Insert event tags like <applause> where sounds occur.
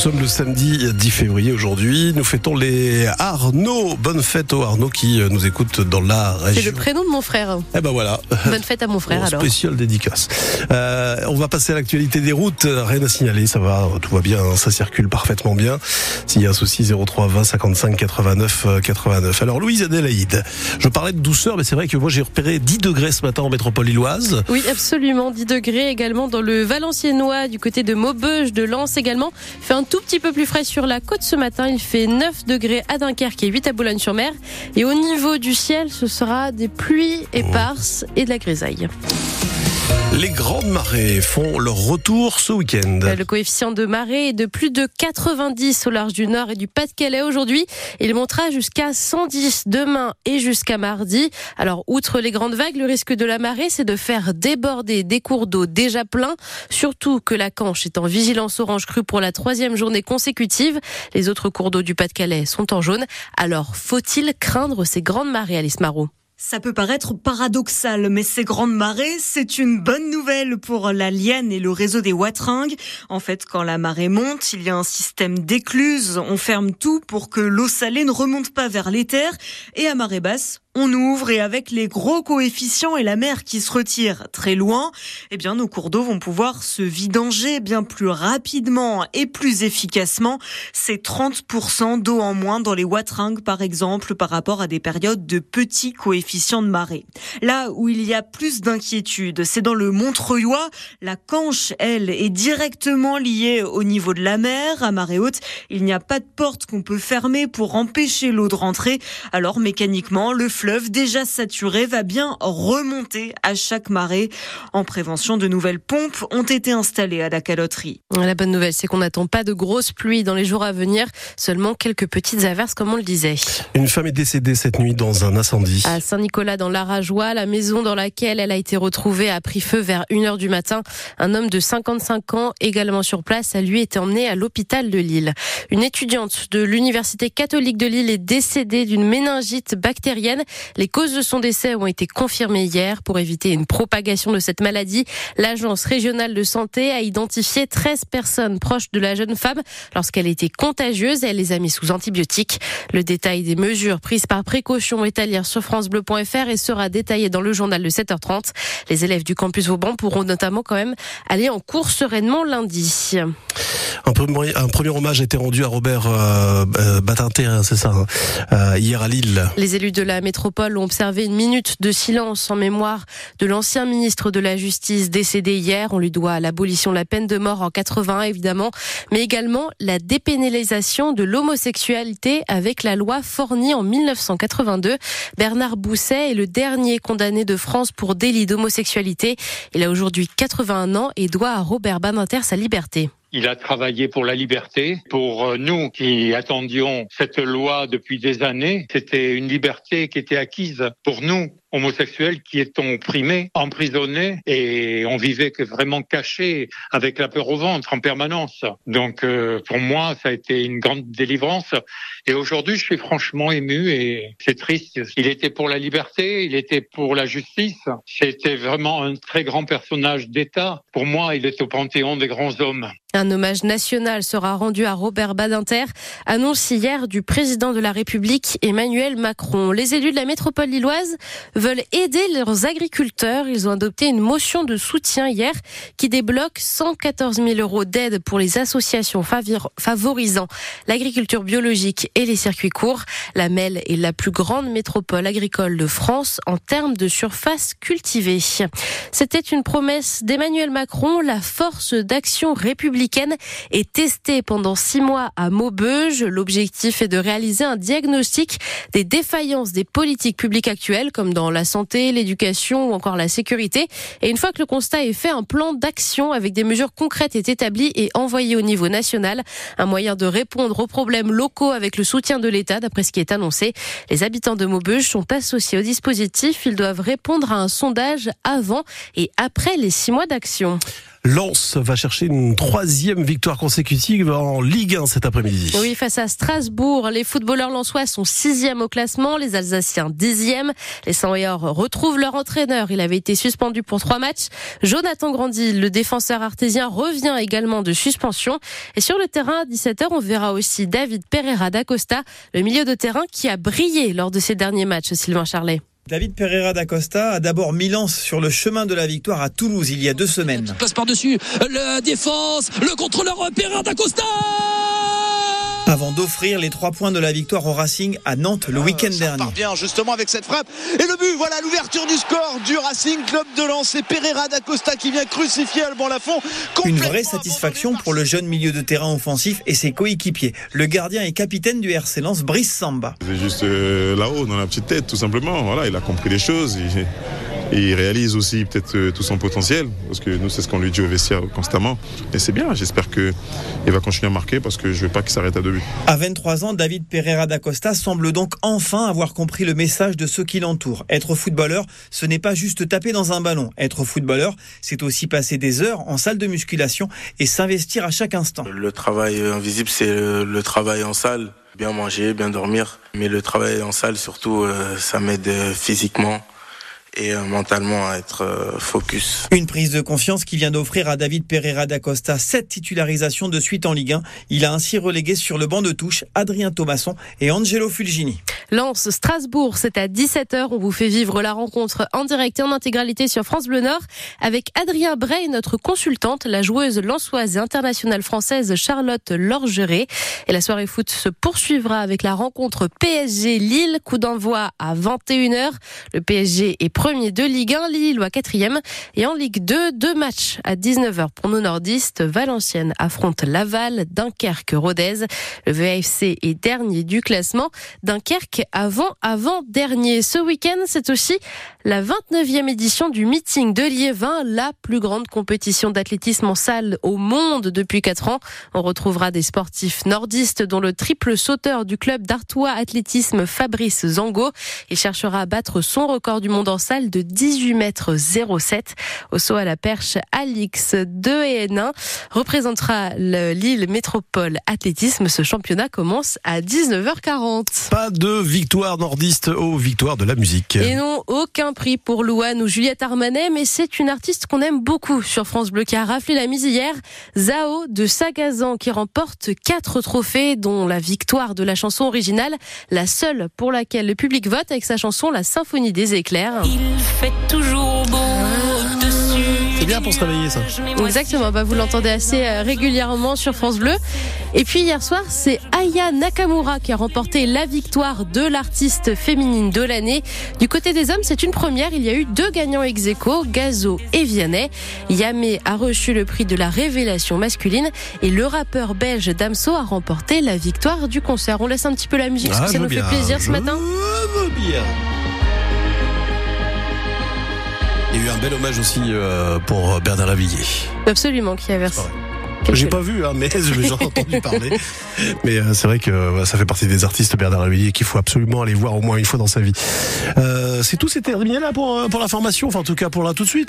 sommes le samedi 10 février aujourd'hui. Nous fêtons les Arnaud. Bonne fête aux Arnaud qui nous écoutent dans la région. C'est le prénom de mon frère. Eh ben voilà. <laughs> Bonne fête à mon frère Bon, alors. Spécial dédicace. Euh, on va passer à l'actualité des routes. Rien à signaler, ça va, tout va bien, hein, ça circule parfaitement bien. S'il y a un souci, 03 20 55 89 euh, 89. Alors Louise Adélaïde, je parlais de douceur, mais c'est vrai que moi j'ai repéré 10 degrés ce matin en métropole lilloise. Oui, absolument. 10 degrés également dans le Valenciennois, du côté de Maubeuge, de Lens également. Il fait un tout petit peu plus frais sur la côte ce matin. Il fait 9 degrés à Dunkerque et 8 à Boulogne-sur-Mer. Et au niveau du ciel, ce sera des pluies éparses et de la grisaille. Les grandes marées font leur retour ce week-end. Le coefficient de marée est de plus de 90 au large du nord et du Pas-de-Calais aujourd'hui. Il montera jusqu'à 110 demain et jusqu'à mardi. Alors, outre les grandes vagues, le risque de la marée, c'est de faire déborder des cours d'eau déjà pleins. Surtout que la Canche est en vigilance orange crue pour la troisième journée consécutive. Les autres cours d'eau du Pas-de-Calais sont en jaune. Alors, faut-il craindre ces grandes marées, Alice Marot? Ça peut paraître paradoxal, mais ces grandes marées, c'est une bonne nouvelle pour la Lienne et le réseau des Watringues. En fait, quand la marée monte, il y a un système d'écluse. On ferme tout pour que l'eau salée ne remonte pas vers les terres. Et à marée basse, on ouvre et avec les gros coefficients et la mer qui se retire très loin, eh bien nos cours d'eau vont pouvoir se vidanger bien plus rapidement et plus efficacement. C'est 30% d'eau en moins dans les Watringues par exemple par rapport à des périodes de petits coefficients de marée. Là où il y a plus d'inquiétude, c'est dans le Montreuilois. La Canche, elle, est directement liée au niveau de la mer. À marée haute, il n'y a pas de porte qu'on peut fermer pour empêcher l'eau de rentrer. Alors mécaniquement, le fleuve déjà saturé va bien remonter à chaque marée. En prévention, de nouvelles pompes ont été installées à la caloterie. La bonne nouvelle, c'est qu'on n'attend pas de grosses pluies dans les jours à venir, seulement quelques petites averses comme on le disait. Une femme est décédée cette nuit dans un incendie. À Saint-Nicolas, dans l'Arajois, la maison dans laquelle elle a été retrouvée a pris feu vers 1h du matin. Un homme de 55 ans, également sur place, a lui été emmené à l'hôpital de Lille. Une étudiante de l'Université catholique de Lille est décédée d'une méningite bactérienne. Les causes de son décès ont été confirmées hier. Pour éviter une propagation de cette maladie, l'Agence régionale de santé a identifié 13 personnes proches de la jeune femme lorsqu'elle était contagieuse. Elle les a mis sous antibiotiques. Le détail des mesures prises par précaution est à lire sur francebleu.fr et sera détaillé dans le journal de 7h30. Les élèves du campus Vauban pourront notamment quand même aller en cours sereinement lundi. Un, premier, un premier hommage a été rendu à Robert euh, euh, Badinter, hein, c'est ça, hein, euh, hier à Lille. Les élus de la métropole ont observé une minute de silence en mémoire de l'ancien ministre de la Justice décédé hier. On lui doit l'abolition de la peine de mort en 81 évidemment, mais également la dépénalisation de l'homosexualité avec la loi Forny en 1982. Bernard Bousset est le dernier condamné de France pour délit d'homosexualité. Il a aujourd'hui 81 ans et doit à Robert Badinter sa liberté. Il a travaillé pour la liberté. Pour euh, nous qui attendions cette loi depuis des années, c'était une liberté qui était acquise pour nous homosexuels qui étaient opprimés, emprisonnés et on vivait vraiment caché avec la peur au ventre en permanence. Donc euh, pour moi, ça a été une grande délivrance et aujourd'hui, je suis franchement ému et c'est triste. Il était pour la liberté, il était pour la justice. C'était vraiment un très grand personnage d'État. Pour moi, il est au panthéon des grands hommes. Un hommage national sera rendu à Robert Badinter, annonce hier du président de la République Emmanuel Macron. Les élus de la métropole lilloise veulent aider leurs agriculteurs. Ils ont adopté une motion de soutien hier qui débloque 114 000 euros d'aide pour les associations favorisant l'agriculture biologique et les circuits courts. La Melle est la plus grande métropole agricole de France en termes de surface cultivée. C'était une promesse d'Emmanuel Macron, la force d'action républicaine est testée pendant six mois à Maubeuge. L'objectif est de réaliser un diagnostic des défaillances des politiques publiques actuelles, comme dans la santé, l'éducation ou encore la sécurité. Et une fois que le constat est fait, un plan d'action avec des mesures concrètes est établi et envoyé au niveau national. Un moyen de répondre aux problèmes locaux avec le soutien de l'État, d'après ce qui est annoncé. Les habitants de Maubeuge sont associés au dispositif. Ils doivent répondre à un sondage avant et après les six mois d'action. Lens va chercher une troisième victoire consécutive en Ligue 1 cet après-midi. Oui, face à Strasbourg, les footballeurs lensois sont sixième au classement, les Alsaciens dixième. Les Savoyards retrouvent leur entraîneur. Il avait été suspendu pour trois matchs. Jonathan Grandy, le défenseur artésien, revient également de suspension. Et sur le terrain, à 17h, on verra aussi David Pereira d'Acosta, le milieu de terrain qui a brillé lors de ses derniers matchs, Sylvain Charlet. David Pereira d'Acosta a d'abord mis Lens sur le chemin de la victoire à Toulouse il y a deux semaines. Passe par-dessus la défense, le contrôleur Pereira d'Acosta avant d'offrir les trois points de la victoire au Racing à Nantes le week-end dernier. bien justement avec cette frappe et le but, voilà l'ouverture du score du Racing Club de Lens. C'est Pereira d'Acosta qui vient crucifier Alban Lafont. Une vraie satisfaction pour le jeune milieu de terrain offensif et ses coéquipiers. Le gardien et capitaine du RC Lens, Brice Samba. C'est juste euh, là-haut dans la petite tête tout simplement. Voilà, il a compris les choses. Et il réalise aussi peut-être euh, tout son potentiel, parce que nous, c'est ce qu'on lui dit au vestiaire constamment. Et c'est bien, j'espère qu'il va continuer à marquer, parce que je ne veux pas qu'il s'arrête à deux buts. À 23 ans, David Pereira d'Acosta semble donc enfin avoir compris le message de ceux qui l'entourent. Être footballeur, ce n'est pas juste taper dans un ballon. Être footballeur, c'est aussi passer des heures en salle de musculation et s'investir à chaque instant. Le travail invisible, c'est le travail en salle. Bien manger, bien dormir. Mais le travail en salle, surtout, euh, ça m'aide physiquement et euh, mentalement à être euh, focus. Une prise de confiance qui vient d'offrir à David Pereira d'Acosta sept titularisations de suite en Ligue 1. Il a ainsi relégué sur le banc de touche Adrien Thomasson et Angelo Fulgini. Lance Strasbourg, c'est à 17h. On vous fait vivre la rencontre en direct et en intégralité sur France Bleu Nord avec Adrien Bray, notre consultante, la joueuse lançoise et internationale française Charlotte Lorgeret. Et la soirée foot se poursuivra avec la rencontre PSG Lille, coup d'envoi à 21h. Le PSG est premier de Ligue 1, Lillois quatrième. Et en Ligue 2, deux matchs à 19h pour nos nordistes. Valenciennes affronte Laval, Dunkerque, Rodez. Le VFC est dernier du classement. Dunkerque avant, avant dernier. Ce week-end, c'est aussi la 29e édition du meeting de Liévin, la plus grande compétition d'athlétisme en salle au monde depuis 4 ans. On retrouvera des sportifs nordistes dont le triple sauteur du club d'Artois Athlétisme Fabrice Zango. Il cherchera à battre son record du monde en salle de 18 mètres 07. Au saut à la perche, Alix 2 et N1 représentera l'île métropole athlétisme. Ce championnat commence à 19h40. Pas de victoire nordiste aux victoires de la musique. Et non, aucun prix pour Louane ou Juliette Armanet, mais c'est une artiste qu'on aime beaucoup sur France Bleu qui a raflé la mise hier. Zao de Sagazan qui remporte quatre trophées, dont la victoire de la chanson originale, la seule pour laquelle le public vote avec sa chanson La Symphonie des éclairs. Il fait toujours beau dessus. C'est bien pour se réveiller ça. Exactement, bah vous l'entendez assez euh, régulièrement sur France Bleu. Et puis hier soir, c'est Aya Nakamura qui a remporté la victoire de l'artiste féminine de l'année. Du côté des hommes, c'est une première. Il y a eu deux gagnants ex aequo, Gazo et Vianney. Yamé a reçu le prix de la révélation masculine et le rappeur belge Damso a remporté la victoire du concert. On laisse un petit peu la musique parce Ah, que ça je nous fait plaisir je ce matin. Y a eu un bel hommage aussi euh, pour Bernard Lavillier. Absolument, qui a versé. J'ai pas vu, hein, mais <laughs> j'en ai entendu parler. Mais euh, c'est vrai que euh, ça fait partie des artistes Bernard Lavillier qu'il faut absolument aller voir au moins une fois dans sa vie. Euh, c'est tout, c'est terminé là pour, pour la formation, enfin en tout cas pour là tout de suite.